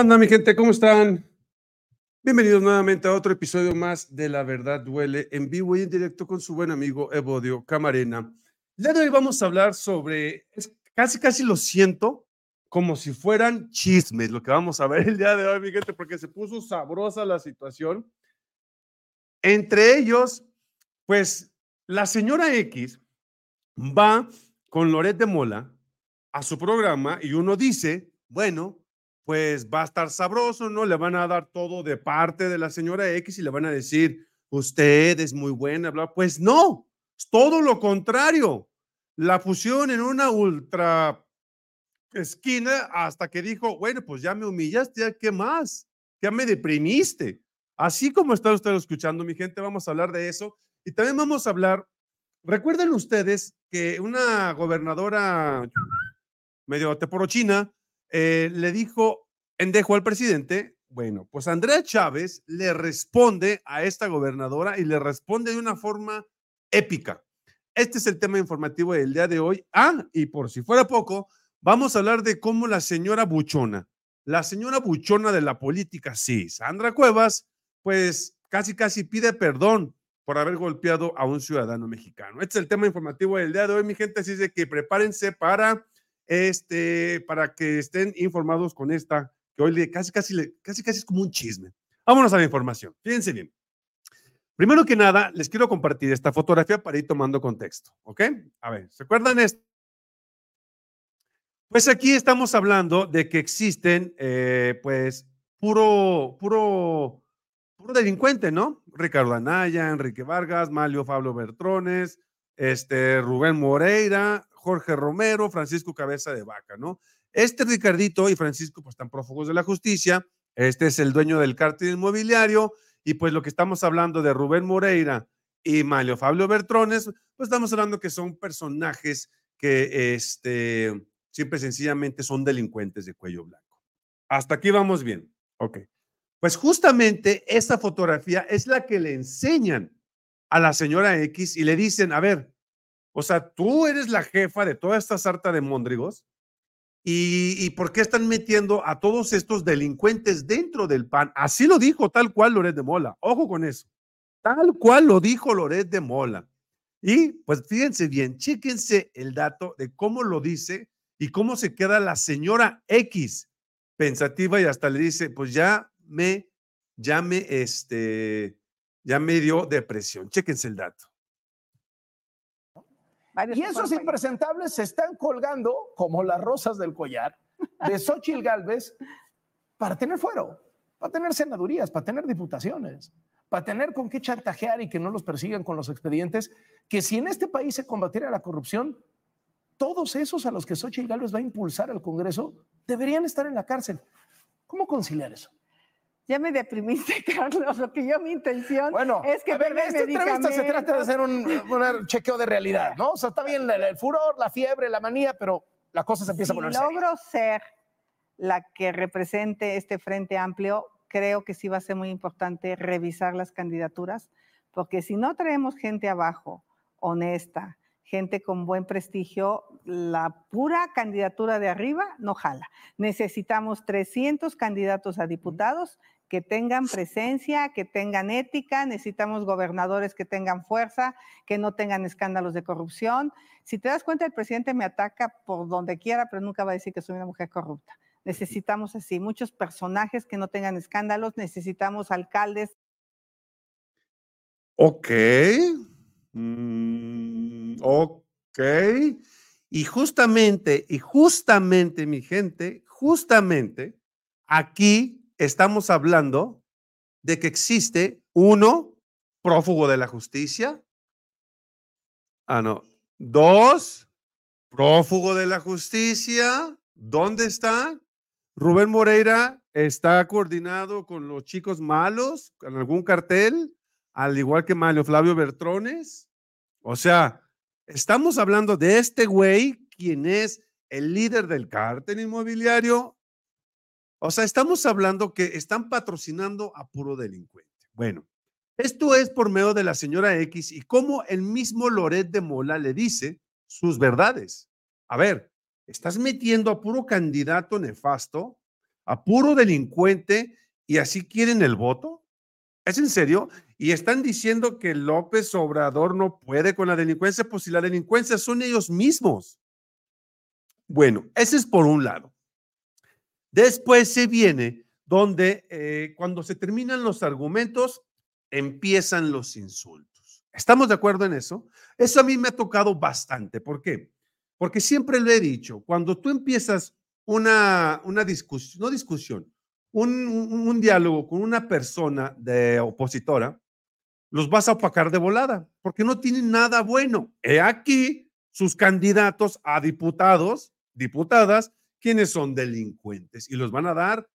onda, mi gente? ¿Cómo están? Bienvenidos nuevamente a otro episodio más de La Verdad Duele, en vivo y en directo con su buen amigo Evodio Camarena. El día de hoy vamos a hablar sobre, casi casi lo siento, como si fueran chismes, lo que vamos a ver el día de hoy, mi gente, porque se puso sabrosa la situación. Entre ellos, pues la señora X va con Loret de Mola a su programa y uno dice, bueno, pues va a estar sabroso, ¿no? Le van a dar todo de parte de la señora X y le van a decir, usted es muy buena, bla. Pues no, es todo lo contrario. La fusión en una ultra esquina hasta que dijo, bueno, pues ya me humillaste, ¿qué más? Ya me deprimiste. Así como está usted escuchando, mi gente, vamos a hablar de eso. Y también vamos a hablar, recuerden ustedes que una gobernadora medio teporochina eh, le dijo endejo al presidente, bueno, pues Andrea Chávez le responde a esta gobernadora y le responde de una forma épica. Este es el tema informativo del día de hoy. Ah, y por si fuera poco, vamos a hablar de cómo la señora Buchona, la señora Buchona de la política, sí, Sandra Cuevas, pues casi casi pide perdón por haber golpeado a un ciudadano mexicano. Este es el tema informativo del día de hoy, mi gente, así es que prepárense para este, para que estén informados con esta, que hoy casi, casi, casi, casi es como un chisme. Vámonos a la información. Fíjense bien. Primero que nada, les quiero compartir esta fotografía para ir tomando contexto, ¿ok? A ver, ¿se acuerdan esto? Pues aquí estamos hablando de que existen, eh, pues, puro, puro, puro delincuente, ¿no? Ricardo Anaya, Enrique Vargas, Malio Pablo Bertrones, este, Rubén Moreira, Jorge Romero, Francisco Cabeza de Vaca, ¿no? Este Ricardito y Francisco pues están prófugos de la justicia, este es el dueño del cártel inmobiliario y pues lo que estamos hablando de Rubén Moreira y Malio Fabio Bertrones, pues estamos hablando que son personajes que este, siempre sencillamente son delincuentes de cuello blanco. Hasta aquí vamos bien. Ok. Pues justamente esa fotografía es la que le enseñan a la señora X y le dicen, a ver, o sea, tú eres la jefa de toda esta sarta de móndrigos. ¿Y, por qué están metiendo a todos estos delincuentes dentro del PAN? Así lo dijo tal cual Loret de Mola. Ojo con eso. Tal cual lo dijo Loret de Mola. Y pues fíjense bien, chéquense el dato de cómo lo dice y cómo se queda la señora X pensativa y hasta le dice, pues ya me, ya me, este, ya me dio depresión. Chéquense el dato y esos impresentables se están colgando como las rosas del collar de Xochitl Galvez para tener fuero, para tener senadurías, para tener diputaciones, para tener con qué chantajear y que no los persigan con los expedientes, que si en este país se combatiera la corrupción, todos esos a los que Xochitl Galvez va a impulsar al Congreso deberían estar en la cárcel. ¿Cómo conciliar eso? Ya me deprimiste, Carlos, lo que yo mi intención bueno, es que a ver, esta entrevista se trata de hacer un, chequeo de realidad, ¿no? O sea, está bien el, furor, la fiebre, la manía, pero la cosa se empieza a poner Si logro ser la que represente este frente amplio, creo que sí va a ser muy importante revisar las candidaturas, porque si no traemos gente abajo, honesta, gente con buen prestigio, la pura candidatura de arriba no jala. Necesitamos 300 candidatos a diputados que tengan presencia, que tengan ética, necesitamos gobernadores que tengan fuerza, que no tengan escándalos de corrupción. Si te das cuenta, el presidente me ataca por donde quiera, pero nunca va a decir que soy una mujer corrupta. Necesitamos así, muchos personajes que no tengan escándalos, necesitamos alcaldes. Ok. Mm, ok. Y justamente, y justamente, mi gente, justamente aquí estamos hablando de que existe uno, prófugo de la justicia. Ah, no. Dos, prófugo de la justicia. ¿Dónde está? Rubén Moreira está coordinado con los chicos malos, con algún cartel, al igual que Mario Flavio Bertrones. O sea, estamos hablando de este güey, quien es el líder del cártel inmobiliario o sea, estamos hablando que están patrocinando a puro delincuente. Bueno, esto es por medio de la señora X y cómo el mismo Loret de Mola le dice sus verdades. A ver, estás metiendo a puro candidato nefasto, a puro delincuente y así quieren el voto. ¿Es en serio? Y están diciendo que López Obrador no puede con la delincuencia, pues si la delincuencia son ellos mismos. Bueno, ese es por un lado. Después se viene donde eh, cuando se terminan los argumentos, empiezan los insultos. ¿Estamos de acuerdo en eso? Eso a mí me ha tocado bastante. ¿Por qué? Porque siempre lo he dicho, cuando tú empiezas una, una discusión, no discusión, un, un, diálogo con una persona de opositora, los vas a opacar de volada, porque no tienen nada bueno. He aquí sus candidatos a diputados, diputadas, quienes son delincuentes y los van a dar,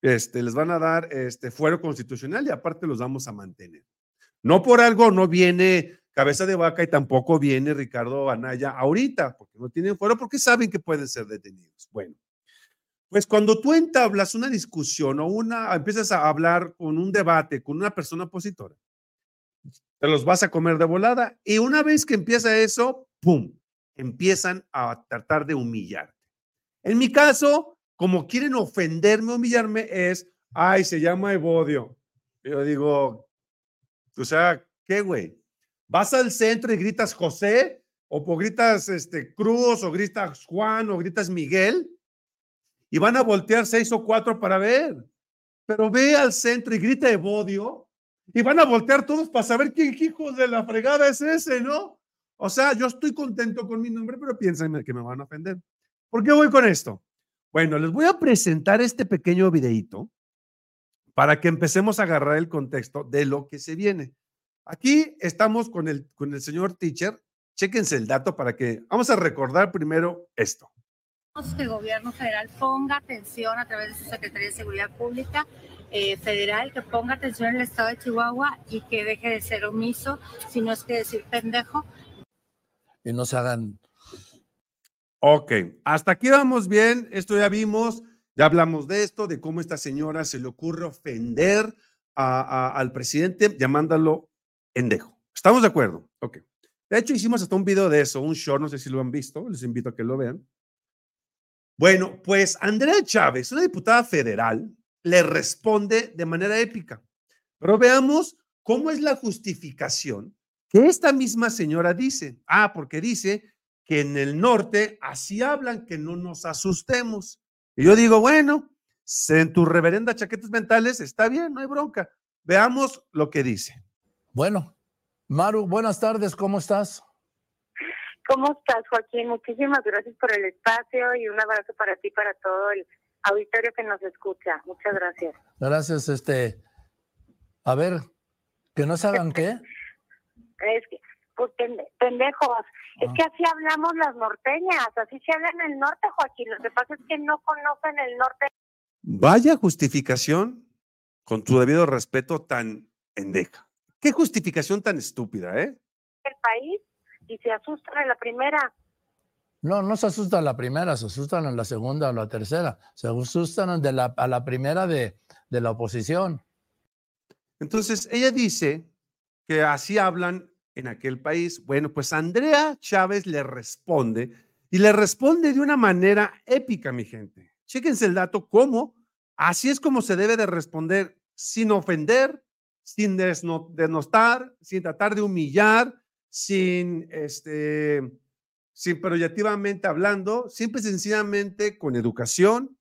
este, les van a dar este fuero constitucional y aparte los vamos a mantener. No por algo no viene cabeza de vaca y tampoco viene Ricardo Anaya ahorita, porque no tienen fuero, porque saben que pueden ser detenidos. Bueno, pues cuando tú entablas una discusión o una, empiezas a hablar con un debate con una persona opositora, te los vas a comer de volada y una vez que empieza eso, ¡pum! Empiezan a tratar de humillarte. En mi caso, como quieren ofenderme, humillarme, es, ay, se llama Evodio. Yo digo, o sea, ¿qué, güey? Vas al centro y gritas José, o gritas este, Cruz, o gritas Juan, o gritas Miguel, y van a voltear seis o cuatro para ver. Pero ve al centro y grita Evodio, y van a voltear todos para saber quién hijo de la fregada es ese, ¿no? O sea, yo estoy contento con mi nombre, pero piensan que me van a ofender. ¿Por qué voy con esto? Bueno, les voy a presentar este pequeño videito para que empecemos a agarrar el contexto de lo que se viene. Aquí estamos con el, con el señor teacher. Chéquense el dato para que vamos a recordar primero esto. Que el gobierno federal ponga atención a través de su Secretaría de Seguridad Pública eh, federal, que ponga atención en el estado de Chihuahua y que deje de ser omiso, si no es que decir pendejo. Y no se hagan. Ok, hasta aquí vamos bien. Esto ya vimos, ya hablamos de esto, de cómo esta señora se le ocurre ofender al presidente llamándolo endejo. ¿Estamos de acuerdo? Ok. De hecho, hicimos hasta un video de eso, un short, no sé si lo han visto, les invito a que lo vean. Bueno, pues Andrea Chávez, una diputada federal, le responde de manera épica. Pero veamos cómo es la justificación que esta misma señora dice. Ah, porque dice que en el norte así hablan, que no nos asustemos. Y yo digo, bueno, en tus reverenda chaquetas mentales está bien, no hay bronca. Veamos lo que dice. Bueno, Maru, buenas tardes, ¿cómo estás? ¿Cómo estás, Joaquín? Muchísimas gracias por el espacio y un abrazo para ti, para todo el auditorio que nos escucha. Muchas gracias. Gracias, este. A ver, ¿que no saben qué? Es que, pues, pendejos. Es ah. que así hablamos las norteñas, así se habla en el norte, Joaquín. Lo que pasa es que no conocen el norte. Vaya justificación, con tu debido respeto, tan endeja. Qué justificación tan estúpida, ¿eh? El país y se asustan en la primera. No, no se asustan en la primera, se asustan en la segunda o la tercera. Se asustan de la, a la primera de, de la oposición. Entonces, ella dice que así hablan en aquel país. Bueno, pues Andrea Chávez le responde y le responde de una manera épica, mi gente. Chéquense el dato, cómo, así es como se debe de responder sin ofender, sin denostar, sin tratar de humillar, sin, este, sin proyectivamente hablando, simple sencillamente con educación,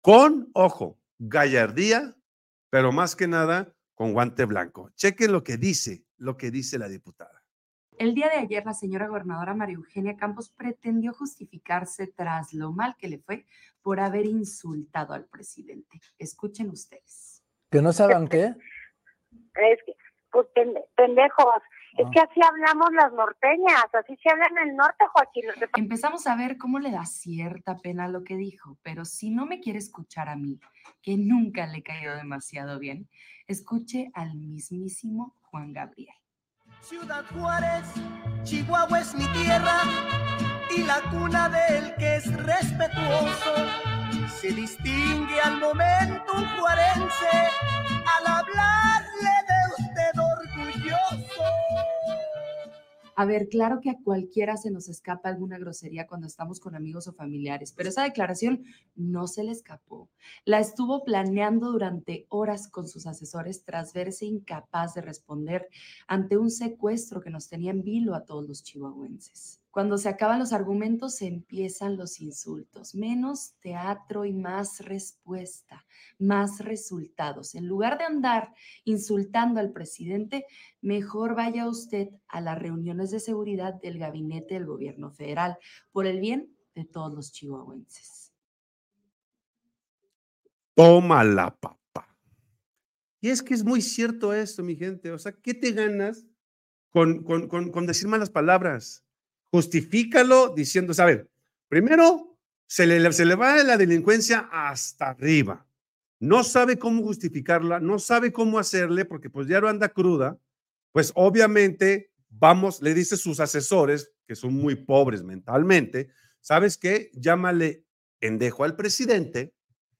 con, ojo, gallardía, pero más que nada con guante blanco. Chequen lo que dice, lo que dice la diputada. El día de ayer, la señora gobernadora María Eugenia Campos pretendió justificarse tras lo mal que le fue por haber insultado al presidente. Escuchen ustedes. ¿Que no saben qué? Es que, pues pendejos, es que así hablamos las norteñas, así se habla en el norte, Joaquín. Empezamos a ver cómo le da cierta pena lo que dijo, pero si no me quiere escuchar a mí, que nunca le he caído demasiado bien, escuche al mismísimo Juan Gabriel. Ciudad Juárez, Chihuahua es mi tierra y la cuna del que es respetuoso. Se distingue al momento un juarense A ver, claro que a cualquiera se nos escapa alguna grosería cuando estamos con amigos o familiares, pero esa declaración no se le escapó. La estuvo planeando durante horas con sus asesores tras verse incapaz de responder ante un secuestro que nos tenía en vilo a todos los chihuahuenses. Cuando se acaban los argumentos, empiezan los insultos. Menos teatro y más respuesta, más resultados. En lugar de andar insultando al presidente, mejor vaya usted a las reuniones de seguridad del gabinete del gobierno federal por el bien de todos los chihuahuenses. Toma la papa. Y es que es muy cierto esto, mi gente. O sea, ¿qué te ganas con, con, con decir malas palabras? Justifícalo diciendo, a ver, primero se le, se le va la delincuencia hasta arriba. No sabe cómo justificarla, no sabe cómo hacerle, porque pues ya no anda cruda, pues obviamente vamos, le dice sus asesores, que son muy pobres mentalmente, ¿sabes qué? Llámale endejo al presidente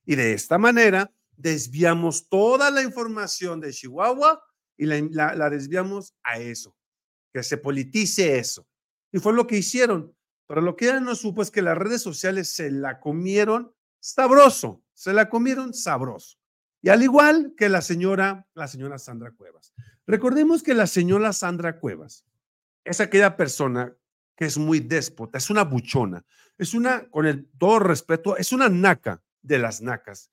y de esta manera desviamos toda la información de Chihuahua y la desviamos a eso, que se politice eso. Y fue lo que hicieron. Pero lo que ella no supo es que las redes sociales se la comieron sabroso, se la comieron sabroso. Y al igual que la señora, la señora Sandra Cuevas. Recordemos que la señora Sandra Cuevas es aquella persona que es muy déspota, es una buchona, es una, con el todo respeto, es una naca de las nacas.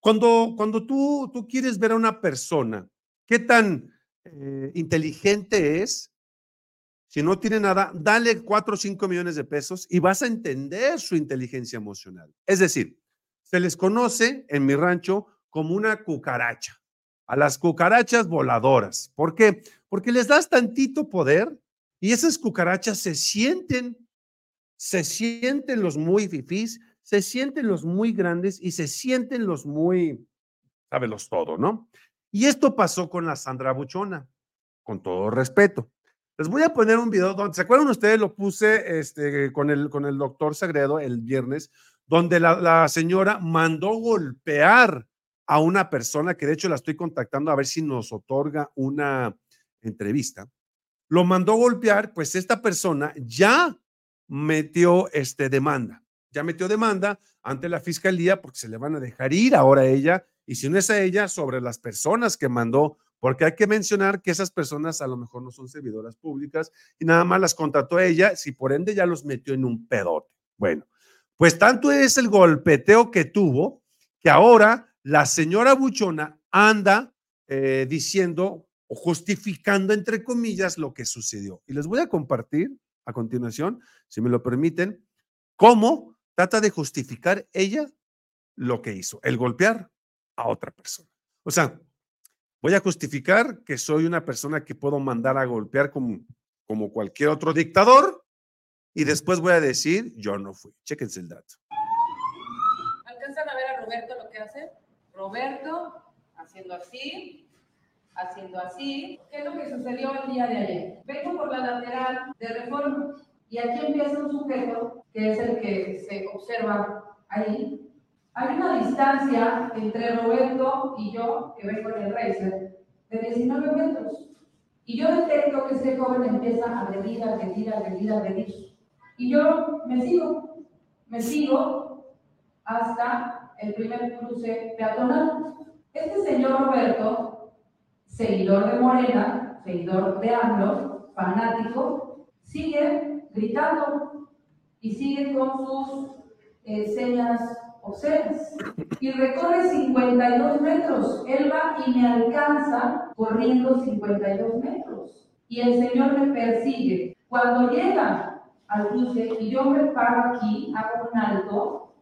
Cuando, cuando tú, tú quieres ver a una persona, qué tan eh, inteligente es, si no tiene nada, dale 4 o 5 millones de pesos y vas a entender su inteligencia emocional. Es decir, se les conoce en mi rancho como una cucaracha, a las cucarachas voladoras. ¿Por qué? Porque les das tantito poder y esas cucarachas se sienten, se sienten los muy fifís, se sienten los muy grandes y se sienten los muy, sábelos todo, ¿no? Y esto pasó con la Sandra Buchona, con todo respeto. Les voy a poner un video donde, ¿se acuerdan ustedes? Lo puse este, con, el, con el doctor Sagredo el viernes, donde la, señora mandó golpear a una persona que de hecho la estoy contactando a ver si nos otorga una entrevista. Lo mandó golpear, pues esta persona ya metió este, demanda, ya metió demanda ante la fiscalía porque se le van a dejar ir ahora a ella y si no es a ella, sobre las personas que mandó porque hay que mencionar que esas personas a lo mejor no son servidoras públicas y nada más las contrató ella, si por ende ya los metió en un pedote. Bueno, pues tanto es el golpeteo que tuvo que ahora la señora Buchona anda eh, diciendo o justificando, entre comillas, lo que sucedió. Y les voy a compartir a continuación, si me lo permiten, cómo trata de justificar ella lo que hizo, el golpear a otra persona. O sea, Voy a justificar que soy una persona que puedo mandar a golpear como, como cualquier otro dictador y después voy a decir, yo no fui. Chéquense el dato. ¿Alcanzan a ver a Roberto lo que hace? Roberto haciendo así, haciendo así. ¿Qué es lo que sucedió el día de ayer? Vengo por la lateral de reforma y aquí empieza un sujeto que es el que se observa ahí, hay una distancia entre Roberto y yo, que vengo en el racer, de 19 metros. Y yo detecto que ese joven empieza a agredir, a agredir, a agredir, a agredir. Y yo me sigo, me sigo hasta el primer cruce peatonal. Este señor Roberto, seguidor de Morena, seguidor de AMLO, fanático, sigue gritando y sigue con sus eh, señas observas. Y recorre 52 metros. Él va y me alcanza corriendo 52 metros. Y el Señor me persigue. Cuando llega al cruce y yo me paro aquí, hago un alto,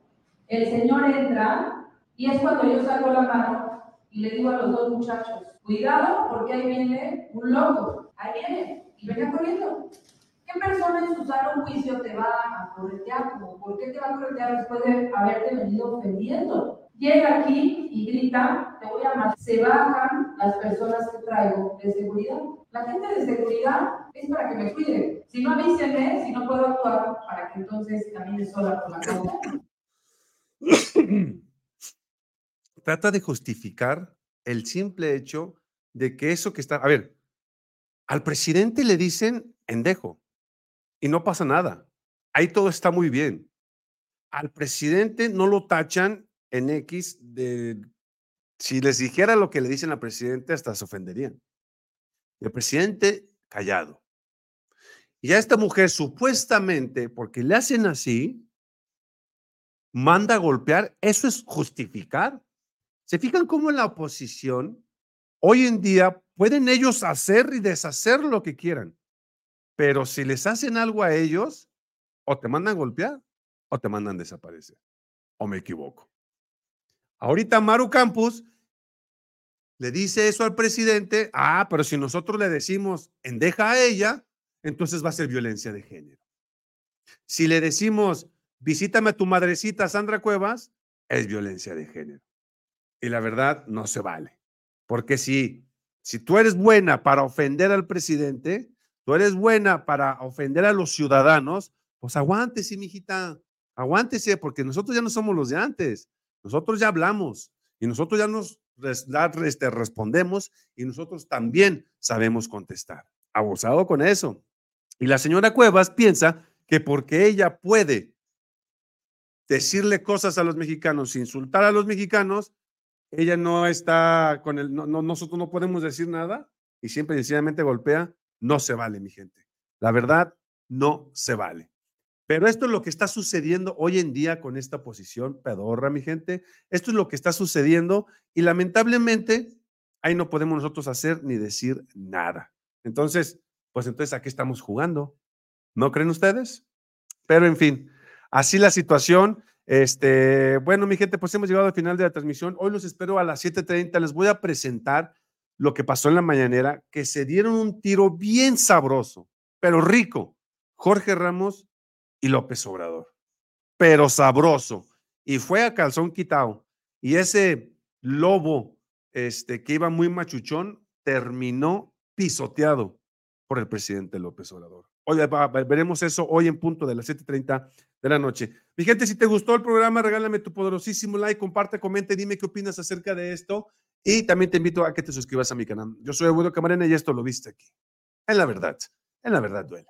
el Señor entra y es cuando yo saco la mano y le digo a los dos muchachos, cuidado porque ahí viene un loco, ahí viene y venga corriendo. ¿Qué persona en su sano juicio te va a corretear? ¿Por qué te va a corretear después de haberte venido ofendiendo? Llega aquí y grita, te voy a matar. Se bajan las personas que traigo de seguridad. La gente de seguridad es para que me cuide. Si no, avísenme, si no puedo actuar, para que entonces camine sola por la calle. Trata de justificar el simple hecho de que eso que está... A ver, al presidente le dicen endejo. Y no pasa nada. Ahí todo está muy bien. Al presidente no lo tachan en X de... Si les dijera lo que le dicen al presidente, hasta se ofenderían. El presidente callado. Y a esta mujer supuestamente, porque le hacen así, manda a golpear, eso es justificar. ¿Se fijan cómo en la oposición hoy en día pueden ellos hacer y deshacer lo que quieran? Pero si les hacen algo a ellos, o te mandan golpear o te mandan desaparecer. ¿O me equivoco? Ahorita Maru Campus le dice eso al presidente, ah, pero si nosotros le decimos endeja a ella, entonces va a ser violencia de género. Si le decimos visítame a tu madrecita Sandra Cuevas, es violencia de género. Y la verdad no se vale. Porque si, si tú eres buena para ofender al presidente, tú eres buena para ofender a los ciudadanos, pues aguántese, mijita, aguántese, porque nosotros ya no somos los de antes. Nosotros ya hablamos y nosotros ya nos respondemos y nosotros también sabemos contestar. Abusado con eso. Y la señora Cuevas piensa que porque ella puede decirle cosas a los mexicanos, insultar a los mexicanos, ella no está con el, no, nosotros no podemos decir nada y siempre sencillamente golpea, no se vale, mi gente. La verdad, no se vale. Pero esto es lo que está sucediendo hoy en día con esta posición pedorra, mi gente. Esto es lo que está sucediendo y lamentablemente ahí no podemos nosotros hacer ni decir nada. Entonces, pues entonces, ¿a qué estamos jugando? ¿No creen ustedes? Pero en fin, así la situación. Este, bueno, mi gente, pues hemos llegado al final de la transmisión. Hoy los espero a las 7:30. Les voy a presentar lo que pasó en la mañanera, que se dieron un tiro bien sabroso, pero rico. Jorge Ramos y López Obrador, pero sabroso. Y fue a calzón quitado. Y ese lobo este, que iba muy machuchón terminó pisoteado por el presidente López Obrador. Hoy veremos eso hoy en punto de las 7:30 de la noche. Mi gente, si te gustó el programa, regálame tu poderosísimo like, comparte, comenta dime qué opinas acerca de esto. Y también te invito a que te suscribas a mi canal. Yo soy Eduardo Camarena y esto lo viste aquí. En la verdad, en la verdad duele.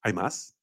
¿Hay más?